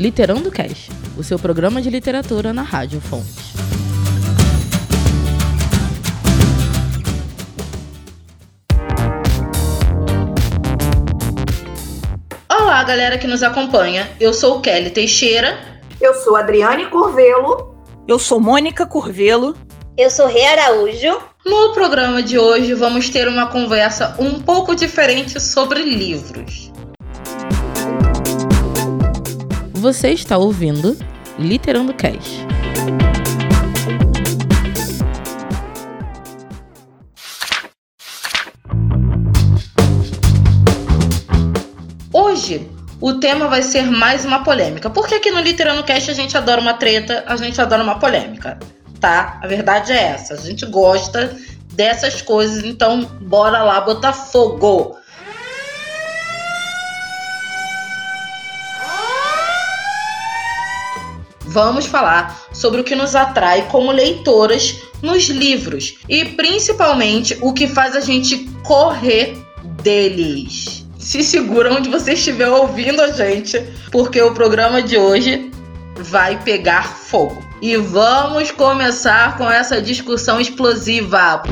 Literando Cast, o seu programa de literatura na Rádio Fontes. Olá, galera que nos acompanha. Eu sou Kelly Teixeira. Eu sou Adriane Curvelo. Eu sou Mônica Curvelo. Eu sou Rei Araújo. No programa de hoje vamos ter uma conversa um pouco diferente sobre livros. Você está ouvindo Literando Cast. Hoje o tema vai ser mais uma polêmica. Porque aqui no Literando Cast a gente adora uma treta, a gente adora uma polêmica, tá? A verdade é essa. A gente gosta dessas coisas, então bora lá botar fogo. Vamos falar sobre o que nos atrai como leitoras nos livros e principalmente o que faz a gente correr deles. Se segura onde você estiver ouvindo a gente, porque o programa de hoje vai pegar fogo. E vamos começar com essa discussão explosiva.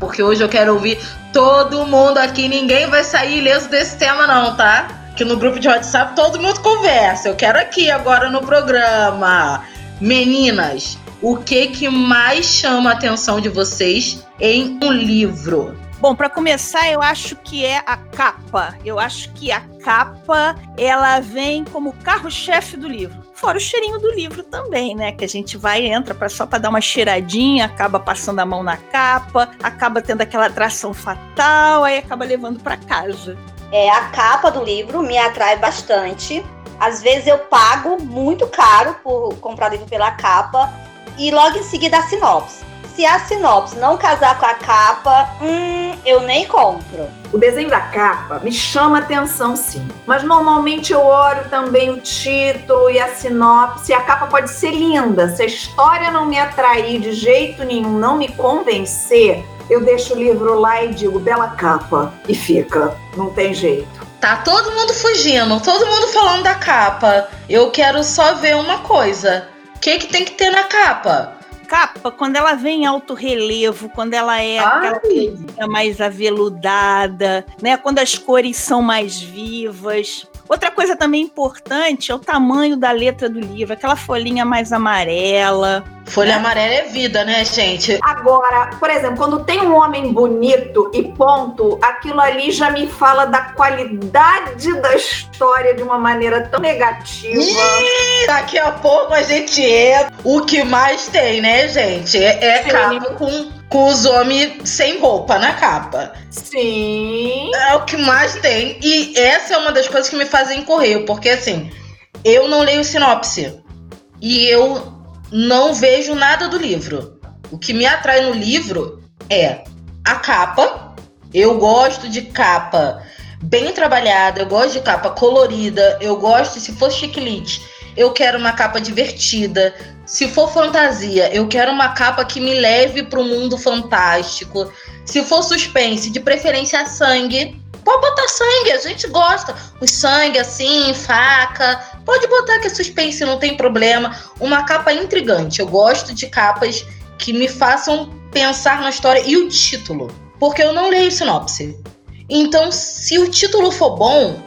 Porque hoje eu quero ouvir todo mundo aqui, ninguém vai sair ileso desse tema não, tá? Que no grupo de WhatsApp todo mundo conversa. Eu quero aqui agora no programa. Meninas, o que que mais chama a atenção de vocês em um livro? Bom, para começar, eu acho que é a capa. Eu acho que a capa ela vem como carro-chefe do livro. Fora o cheirinho do livro também, né? Que a gente vai entra para só para dar uma cheiradinha, acaba passando a mão na capa, acaba tendo aquela atração fatal, aí acaba levando para casa. É, a capa do livro me atrai bastante. Às vezes eu pago muito caro por comprar livro pela capa e logo em seguida a sinopse. Se a sinopse não casar com a capa, hum, eu nem compro. O desenho da capa me chama atenção, sim. Mas normalmente eu olho também o título e a sinopse. A capa pode ser linda. Se a história não me atrair de jeito nenhum, não me convencer, eu deixo o livro lá e digo bela capa e fica. Não tem jeito. Tá todo mundo fugindo, todo mundo falando da capa. Eu quero só ver uma coisa. O que, que tem que ter na capa? Capa, quando ela vem em alto relevo, quando ela é Ai. aquela mais aveludada, né? Quando as cores são mais vivas. Outra coisa também importante é o tamanho da letra do livro, aquela folhinha mais amarela. Folha né? amarela é vida, né, gente? Agora, por exemplo, quando tem um homem bonito e ponto, aquilo ali já me fala da qualidade da história de uma maneira tão negativa. Ih, daqui a pouco a gente é o que mais tem, né, gente? É, é capa com com os homens sem roupa na capa. Sim. É o que mais tem. E essa é uma das coisas que me fazem correr, porque assim, eu não leio sinopse. E eu não vejo nada do livro. O que me atrai no livro é a capa. Eu gosto de capa bem trabalhada, eu gosto de capa colorida, eu gosto, se for chiclete, eu quero uma capa divertida. Se for fantasia, eu quero uma capa que me leve para o mundo fantástico. Se for suspense, de preferência sangue. Pode botar sangue, a gente gosta. O sangue assim, faca. Pode botar que é suspense, não tem problema. Uma capa intrigante. Eu gosto de capas que me façam pensar na história e o título. Porque eu não leio sinopse. Então, se o título for bom,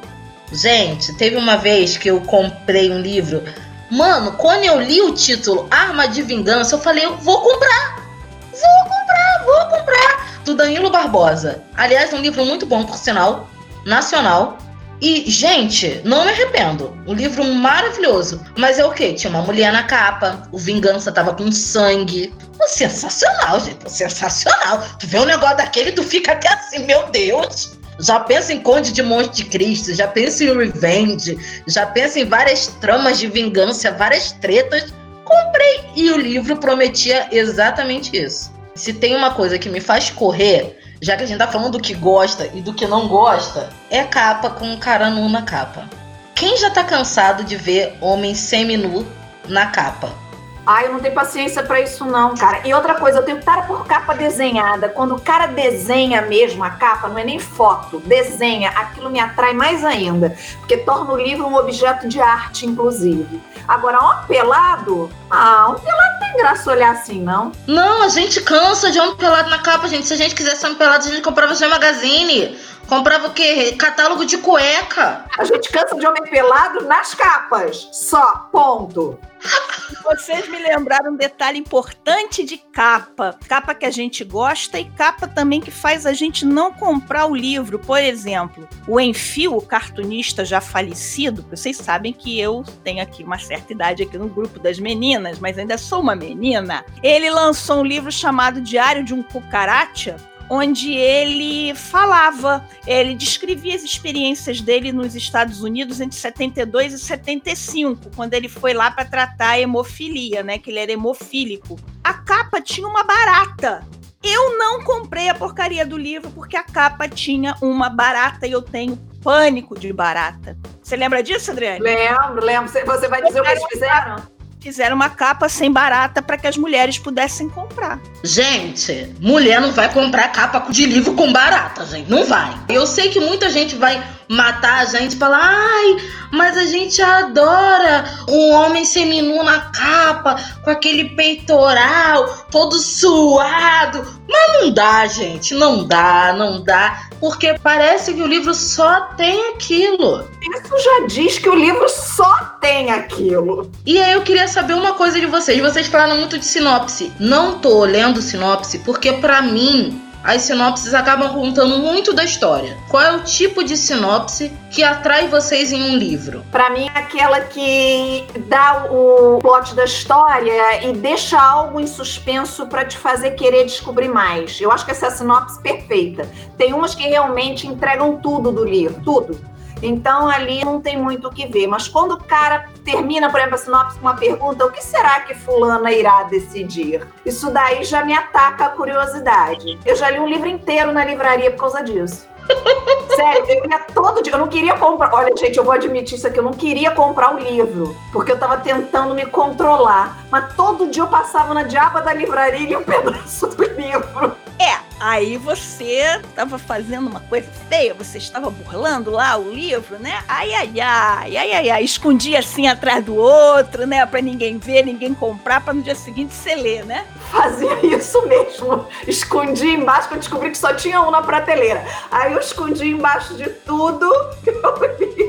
Gente, teve uma vez que eu comprei um livro. Mano, quando eu li o título Arma de Vingança, eu falei, eu vou comprar. Vou comprar, vou comprar. Do Danilo Barbosa. Aliás, um livro muito bom, por sinal. Nacional. E, gente, não me arrependo. Um livro maravilhoso. Mas é o quê? Tinha uma mulher na capa. O Vingança tava com sangue. Sensacional, gente. Sensacional. Tu vê um negócio daquele, tu fica até assim, meu Deus já pensa em Conde de Monte de Cristo, já pensa em Revenge, já pensa em várias tramas de vingança, várias tretas. Comprei e o livro prometia exatamente isso. Se tem uma coisa que me faz correr, já que a gente tá falando do que gosta e do que não gosta, é capa com um cara nu na capa. Quem já tá cansado de ver homem semi-nu na capa? Ai, eu não tenho paciência para isso não, cara. E outra coisa, eu tenho cara por capa desenhada. Quando o cara desenha mesmo a capa, não é nem foto, desenha, aquilo me atrai mais ainda, porque torna o livro um objeto de arte, inclusive. Agora, um pelado, ah, um pelado tem graça olhar assim, não? Não, a gente cansa de homem pelado na capa, gente. Se a gente quisesse homem pelado, a gente comprava o Magazine. Comprava o quê? Catálogo de cueca. A gente cansa de homem pelado nas capas. Só. Ponto. Vocês me lembraram um detalhe importante de capa. Capa que a gente gosta e capa também que faz a gente não comprar o livro. Por exemplo, o Enfio, o cartunista já falecido, vocês sabem que eu tenho aqui uma certa idade aqui no grupo das meninas, mas ainda sou uma menina. Ele lançou um livro chamado Diário de um Cucaracha, onde ele falava, ele descrevia as experiências dele nos Estados Unidos entre 72 e 75, quando ele foi lá para tratar a hemofilia, né, que ele era hemofílico. A capa tinha uma barata. Eu não comprei a porcaria do livro porque a capa tinha uma barata e eu tenho pânico de barata. Você lembra disso, Adriane? Lembro, lembro. Você vai dizer o que eles fizeram? Fizeram uma capa sem barata para que as mulheres pudessem comprar. Gente, mulher não vai comprar capa de livro com barata, gente. Não vai. Eu sei que muita gente vai matar a gente falar, ai, mas a gente adora um homem seminu na capa, com aquele peitoral todo suado. Mas não dá, gente. Não dá, não dá. Porque parece que o livro só tem aquilo. Isso já diz que o livro só tem aquilo. E aí eu queria saber uma coisa de vocês. Vocês falaram muito de sinopse. Não tô lendo sinopse porque para mim as sinopses acabam contando muito da história. Qual é o tipo de sinopse que atrai vocês em um livro? Para mim, é aquela que dá o plot da história e deixa algo em suspenso para te fazer querer descobrir mais. Eu acho que essa é a sinopse perfeita. Tem umas que realmente entregam tudo do livro, tudo. Então ali não tem muito o que ver. Mas quando o cara termina, por exemplo, a sinopse com uma pergunta, o que será que fulana irá decidir? Isso daí já me ataca a curiosidade. Eu já li um livro inteiro na livraria por causa disso. Sério, eu ia todo dia. Eu não queria comprar. Olha, gente, eu vou admitir isso aqui. Eu não queria comprar o livro, porque eu tava tentando me controlar. Mas todo dia eu passava na diaba da livraria e um pedaço do livro. Aí você estava fazendo uma coisa feia, você estava burlando lá o livro, né? Ai, ai, ai, ai, ai, ai, escondia assim atrás do outro, né? Pra ninguém ver, ninguém comprar, pra no dia seguinte você ler, né? Fazia isso mesmo. Escondia embaixo, que eu descobri que só tinha um na prateleira. Aí eu escondi embaixo de tudo o livro.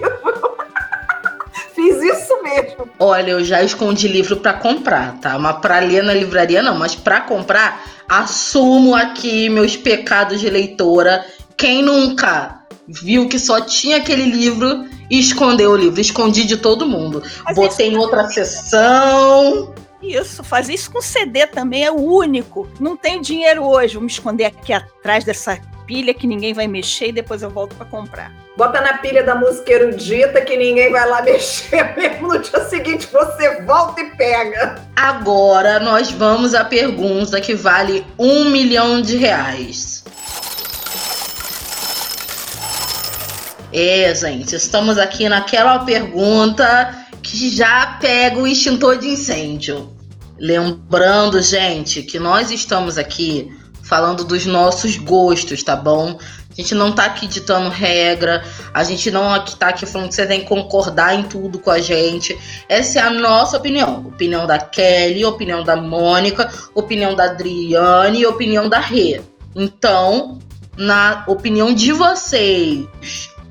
Mesmo. Olha, eu já escondi livro para comprar, tá? Mas pra ler na livraria não, mas para comprar assumo aqui meus pecados de leitora. Quem nunca viu que só tinha aquele livro e escondeu o livro? Escondi de todo mundo. Mas Botei em outra sessão. Isso, fazer isso com CD também é o único. Não tenho dinheiro hoje, vou me esconder aqui atrás dessa pilha que ninguém vai mexer e depois eu volto para comprar. Bota na pilha da música erudita que ninguém vai lá mexer mesmo. No dia seguinte você volta e pega. Agora nós vamos à pergunta que vale um milhão de reais. É, gente, estamos aqui naquela pergunta que já pega o extintor de incêndio. Lembrando, gente, que nós estamos aqui falando dos nossos gostos, tá bom? A gente não tá aqui ditando regra, a gente não aqui tá aqui falando que você tem que concordar em tudo com a gente. Essa é a nossa opinião. Opinião da Kelly, opinião da Mônica, opinião da Adriane e opinião da Rê. Então, na opinião de vocês,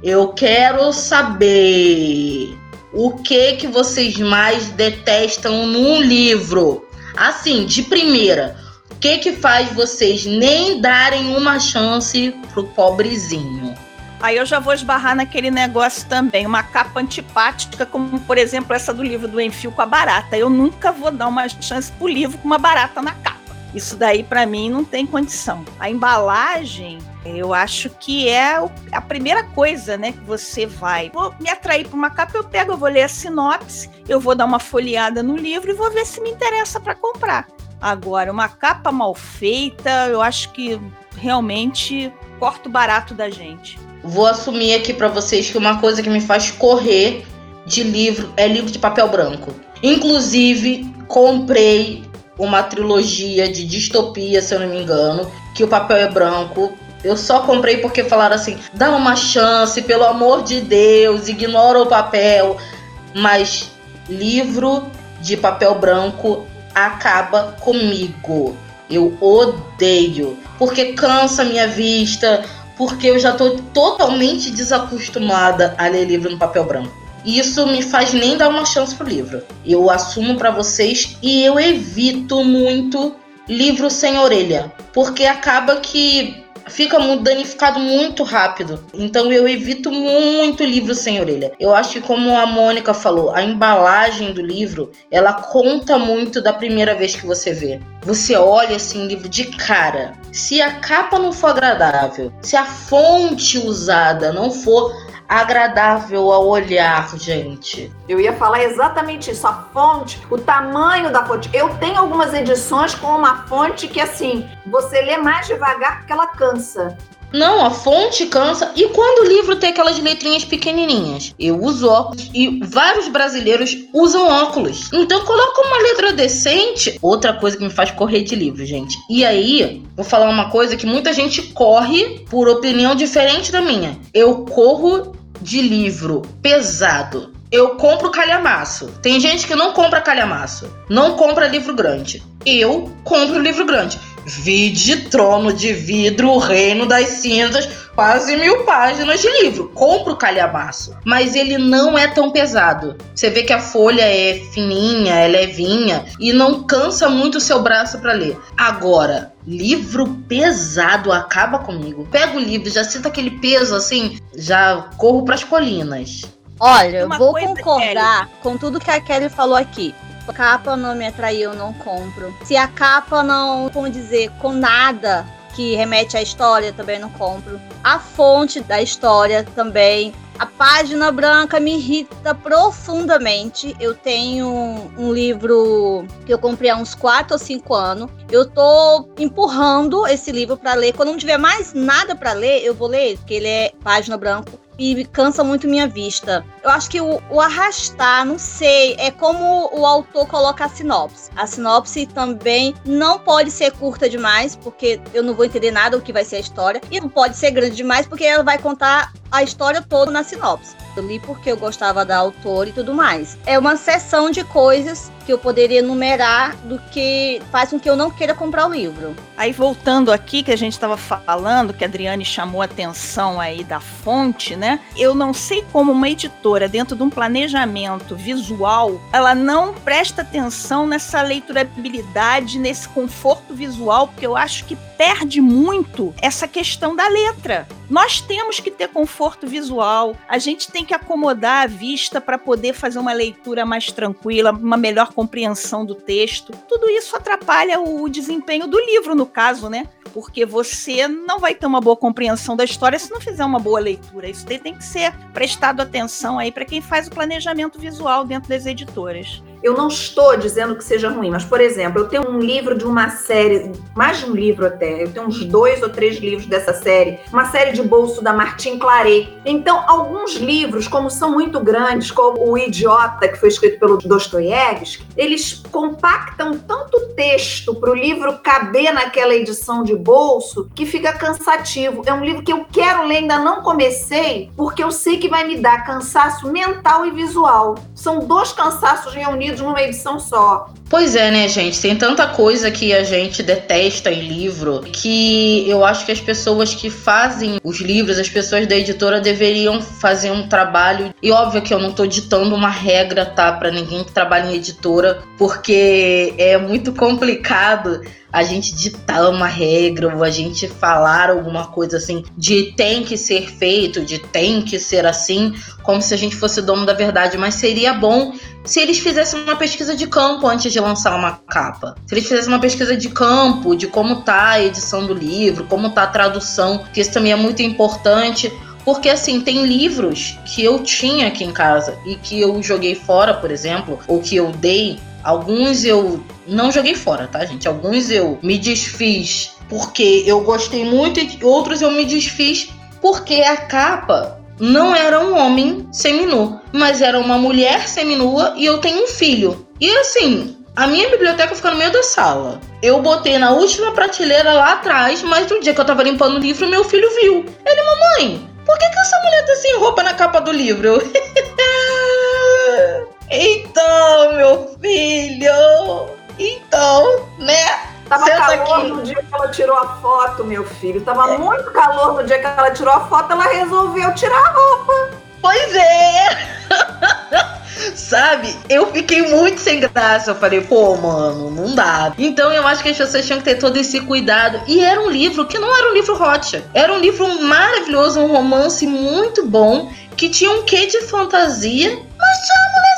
eu quero saber o que que vocês mais detestam num livro. Assim, de primeira, que que faz vocês nem darem uma chance pro pobrezinho? Aí eu já vou esbarrar naquele negócio também, uma capa antipática, como por exemplo essa do livro do Enfio com a barata. Eu nunca vou dar uma chance pro livro com uma barata na capa. Isso daí para mim não tem condição. A embalagem, eu acho que é a primeira coisa, né, que você vai. Vou me atrair para uma capa, eu pego, eu vou ler a sinopse, eu vou dar uma folheada no livro e vou ver se me interessa para comprar. Agora, uma capa mal feita, eu acho que realmente corta o barato da gente. Vou assumir aqui para vocês que uma coisa que me faz correr de livro é livro de papel branco. Inclusive, comprei uma trilogia de distopia, se eu não me engano, que o papel é branco. Eu só comprei porque falaram assim: dá uma chance, pelo amor de Deus, ignora o papel. Mas livro de papel branco acaba comigo. Eu odeio, porque cansa minha vista, porque eu já tô totalmente desacostumada a ler livro no papel branco. Isso me faz nem dar uma chance pro livro. Eu assumo para vocês e eu evito muito livro sem orelha, porque acaba que fica danificado muito rápido. Então eu evito muito livro sem orelha. Eu acho que como a Mônica falou, a embalagem do livro, ela conta muito da primeira vez que você vê. Você olha assim livro de cara. Se a capa não for agradável, se a fonte usada não for agradável ao olhar, gente. Eu ia falar exatamente isso, a fonte, o tamanho da fonte. Eu tenho algumas edições com uma fonte que assim, você lê mais devagar porque ela cansa. Não, a fonte cansa. E quando o livro tem aquelas letrinhas pequenininhas? Eu uso óculos e vários brasileiros usam óculos. Então coloca uma letra decente. Outra coisa que me faz correr de livro, gente. E aí, vou falar uma coisa que muita gente corre por opinião diferente da minha. Eu corro de livro pesado, eu compro calhamaço. Tem gente que não compra calhamaço, não compra livro grande. Eu compro livro grande. Vide Trono de Vidro, O Reino das Cinzas, quase mil páginas de livro. Compro calhamaço, mas ele não é tão pesado. Você vê que a folha é fininha, é levinha e não cansa muito o seu braço para ler. Agora, livro pesado acaba comigo. Pego o livro, já sinto aquele peso assim, já corro para as colinas. Olha, eu vou concordar com tudo que a Kelly falou aqui. A capa não me atraiu, eu não compro. Se a capa não, como dizer, com nada que remete à história, também não compro. A fonte da história também. A página branca me irrita profundamente. Eu tenho um livro que eu comprei há uns 4 ou 5 anos. Eu tô empurrando esse livro para ler. Quando não tiver mais nada para ler, eu vou ler, porque ele é página branca e cansa muito minha vista. Eu acho que o, o, arrastar, não sei, é como o autor coloca a sinopse. A sinopse também não pode ser curta demais, porque eu não vou entender nada o que vai ser a história, e não pode ser grande demais, porque ela vai contar a história toda na sinopse. Li porque eu gostava da autora e tudo mais. É uma seção de coisas que eu poderia enumerar do que faz com que eu não queira comprar o livro. Aí voltando aqui que a gente estava falando, que a Adriane chamou a atenção aí da fonte, né? Eu não sei como uma editora dentro de um planejamento visual, ela não presta atenção nessa leiturabilidade, nesse conforto visual, porque eu acho que perde muito essa questão da letra. Nós temos que ter conforto visual, a gente tem que acomodar a vista para poder fazer uma leitura mais tranquila, uma melhor compreensão do texto. Tudo isso atrapalha o desempenho do livro, no caso, né? Porque você não vai ter uma boa compreensão da história se não fizer uma boa leitura. Isso tem que ser prestado atenção aí para quem faz o planejamento visual dentro das editoras. Eu não estou dizendo que seja ruim, mas, por exemplo, eu tenho um livro de uma série, mais de um livro até, eu tenho uns dois ou três livros dessa série, uma série de bolso da Martin Claret. Então, alguns livros, como são muito grandes, como O Idiota, que foi escrito pelo Dostoiévski, eles compactam tanto texto para o livro caber naquela edição de bolso que fica cansativo. É um livro que eu quero ler, ainda não comecei, porque eu sei que vai me dar cansaço mental e visual. São dois cansaços reunidos numa edição só. Pois é, né, gente? Tem tanta coisa que a gente detesta em livro que eu acho que as pessoas que fazem os livros, as pessoas da editora deveriam fazer um trabalho. E óbvio que eu não tô ditando uma regra, tá, para ninguém que trabalha em editora, porque é muito complicado a gente ditar uma regra ou a gente falar alguma coisa assim de tem que ser feito, de tem que ser assim, como se a gente fosse dono da verdade, mas seria bom se eles fizessem uma pesquisa de campo antes de lançar uma capa. Se eles fizessem uma pesquisa de campo, de como tá a edição do livro, como tá a tradução, que isso também é muito importante. Porque assim, tem livros que eu tinha aqui em casa e que eu joguei fora, por exemplo, ou que eu dei. Alguns eu não joguei fora, tá, gente? Alguns eu me desfiz porque eu gostei muito e outros eu me desfiz porque a capa não era um homem seminu, mas era uma mulher seminua e eu tenho um filho. E assim, A minha biblioteca fica no meio da sala. Eu botei na última prateleira lá atrás, mas no dia que eu tava limpando o livro, meu filho viu. Ele, mamãe, por que, que essa mulher tá sem roupa na capa do livro? Eu... então, meu filho. Então, né? Tava Senta calor aqui. no dia que ela tirou a foto, meu filho. Tava muito calor no dia que ela tirou a foto, ela resolveu tirar a roupa. Pois é! Sabe? Eu fiquei muito sem graça. Eu falei, pô, mano, não dá. Então eu acho que as pessoas tinham que ter todo esse cuidado. E era um livro que não era um livro hot. Era um livro maravilhoso, um romance muito bom, que tinha um quê de fantasia, mas tinha a mulher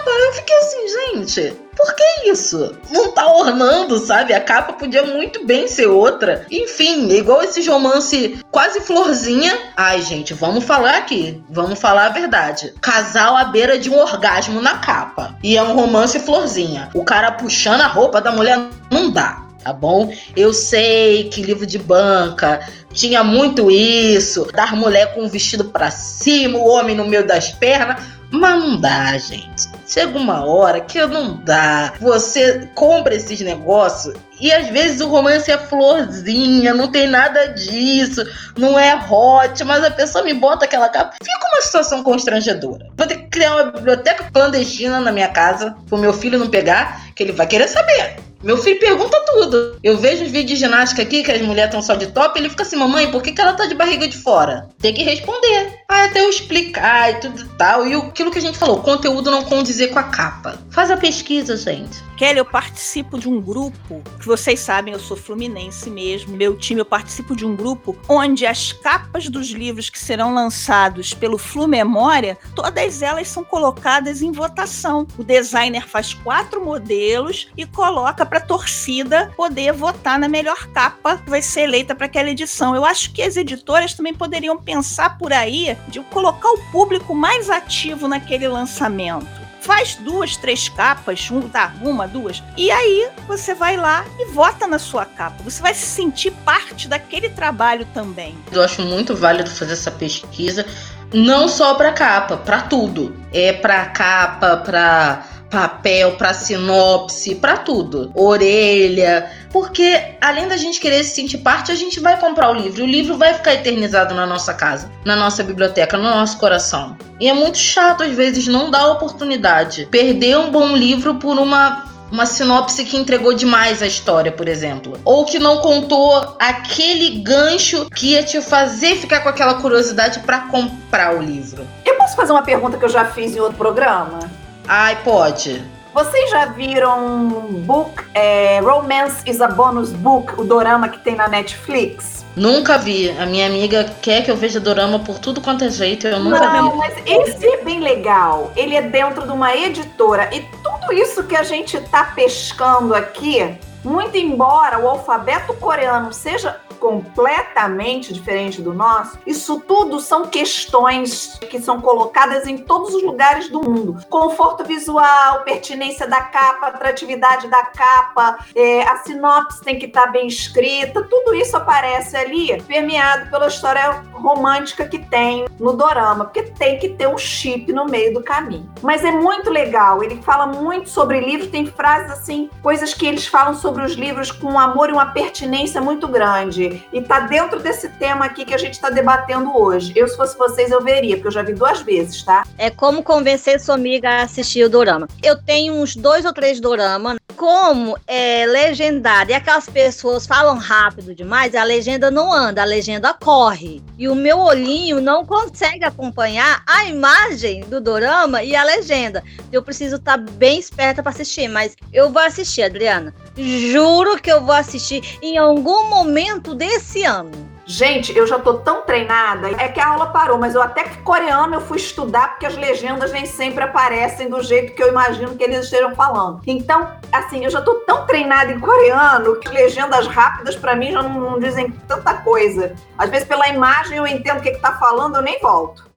capa. Eu fiquei assim, gente, por que isso? Não tá ornando, sabe? A capa podia muito bem ser outra. Enfim, igual esse romance quase florzinha. Ai, gente, vamos falar aqui. Vamos falar a verdade. Casal à beira de um orgasmo na capa. E é um romance florzinha. O cara puxando a roupa da mulher não dá. Tá bom? Eu sei que livro de banca tinha muito isso, dar mulher com o vestido pra cima, o homem no meio das pernas, mas não dá, gente. Chega uma hora que não dá. Você compra esses negócios e às vezes o romance é florzinha, não tem nada disso, não é hot, mas a pessoa me bota aquela capa. Fica uma situação constrangedora. Vou ter que criar uma biblioteca clandestina na minha casa, pro meu filho não pegar, que ele vai querer saber. Meu filho pergunta tudo. Eu vejo os vídeos de ginástica aqui, que as mulheres estão só de top, ele fica assim, mamãe, por que, que ela tá de barriga de fora? Tem que responder. Até eu explicar e tudo e tal. E aquilo que a gente falou, o conteúdo não condizer com a capa. Faz a pesquisa, gente. Kelly, eu participo de um grupo, que vocês sabem, eu sou fluminense mesmo. Meu time, eu participo de um grupo onde as capas dos livros que serão lançados pelo Flu Memória, todas elas são colocadas em votação. O designer faz quatro modelos e coloca para a torcida poder votar na melhor capa que vai ser eleita para aquela edição. Eu acho que as editoras também poderiam pensar por aí de colocar o público mais ativo naquele lançamento faz duas, três capas, um, tá, uma, duas, e aí você vai lá e vota na sua capa. Você vai se sentir parte daquele trabalho também. Eu acho muito válido fazer essa pesquisa, não só para capa, para tudo. É para capa, para papel, para sinopse, para tudo. Orelha, porque além da gente querer se sentir parte, a gente vai comprar o livro. O livro vai ficar eternizado na nossa casa, na nossa biblioteca, no nosso coração. E é muito chato às vezes não dar oportunidade. Perder um bom livro por uma uma sinopse que entregou demais a história, por exemplo. Ou que não contou aquele gancho que ia te fazer ficar com aquela curiosidade para comprar o livro. Eu posso fazer uma pergunta que eu já fiz em outro programa? Ai, pode. Vocês já viram book é, Romance is a Bonus Book, o dorama que tem na Netflix? Nunca vi. A minha amiga quer que eu veja dorama por tudo quanto é jeito, eu nunca Não, vi. mas esse é bem legal. Ele é dentro de uma editora e tudo isso que a gente tá pescando aqui, muito embora o alfabeto coreano seja completamente diferente do nosso, isso tudo são questões que são colocadas em todos os lugares do mundo. Conforto visual, pertinência da capa, atratividade da capa, é, a sinopse tem que estar bem escrita, tudo isso aparece ali, permeado pela história romântica que tem no dorama, porque tem que ter um chip no meio do caminho. Mas é muito legal, ele fala muito sobre livros, tem frases assim, coisas que eles falam sobre os livros com um amor e uma pertinência muito grande. E tá dentro desse tema aqui que a gente está debatendo hoje. Eu, se fosse vocês, eu veria, porque eu já vi duas vezes, tá? É como convencer sua amiga a assistir o dorama. Eu tenho uns dois ou três doramas. Como é legendado e aquelas pessoas falam rápido demais, a legenda não anda, a legenda corre. E o meu olhinho não consegue acompanhar a imagem do dorama e a legenda. Eu preciso estar bem esperta para assistir, mas eu vou assistir, Adriana. Juro que eu vou assistir em algum momento desse ano. Gente, eu já tô tão treinada. É que a aula parou, mas eu até que coreano eu fui estudar porque as legendas nem sempre aparecem do jeito que eu imagino que eles estejam falando. Então, assim, eu já tô tão treinada em coreano que legendas rápidas pra mim já não, não dizem tanta coisa. Às vezes pela imagem eu entendo o que, que tá falando, eu nem volto.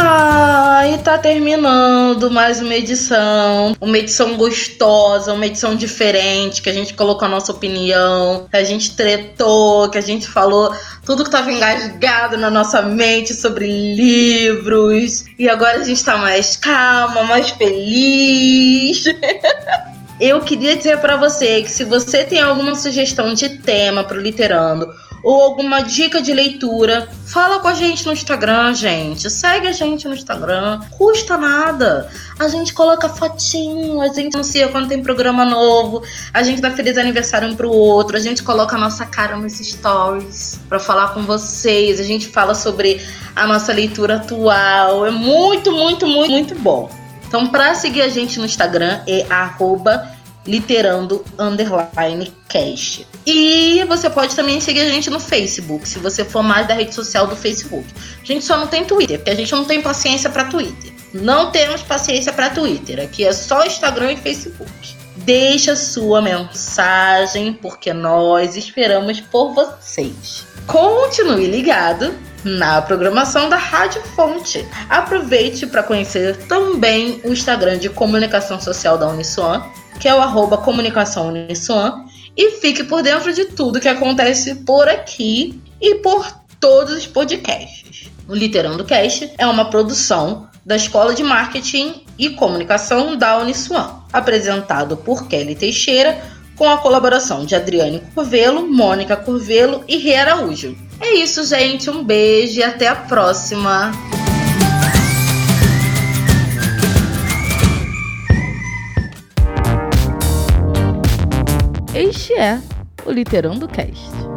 Ah, e tá terminando mais uma edição. Uma edição gostosa, uma edição diferente, que a gente colocou a nossa opinião, que a gente tretou, que a gente falou tudo que tava engasgado na nossa mente sobre livros. E agora a gente tá mais calma, mais feliz. Eu queria dizer para você que se você tem alguma sugestão de tema pro Literando ou alguma dica de leitura, fala com a gente no Instagram, gente. Segue a gente no Instagram. Custa nada. A gente coloca fotinho, a gente anuncia quando tem programa novo, a gente dá feliz aniversário um pro outro, a gente coloca a nossa cara nos stories para falar com vocês, a gente fala sobre a nossa leitura atual. É muito, muito, muito, muito bom. Então, para seguir a gente no Instagram é arroba literando underline cast. E você pode também seguir a gente no Facebook, se você for mais da rede social do Facebook. A gente só não tem Twitter, porque a gente não tem paciência para Twitter. Não temos paciência para Twitter. Aqui é só Instagram e Facebook. Deixa sua mensagem, porque nós esperamos por vocês. Continue ligado na programação da Rádio Fonte. Aproveite para conhecer também o Instagram de comunicação social da Uniswan que é o arroba comunicação e fique por dentro de tudo que acontece por aqui e por todos os podcasts. O Literando Cast é uma produção da Escola de Marketing e Comunicação da Uniswan, apresentado por Kelly Teixeira, com a colaboração de Adriane Curvelo, Mônica Curvelo e Rê Araújo. É isso, gente. Um beijo e até a próxima! Este é o Literando Cast.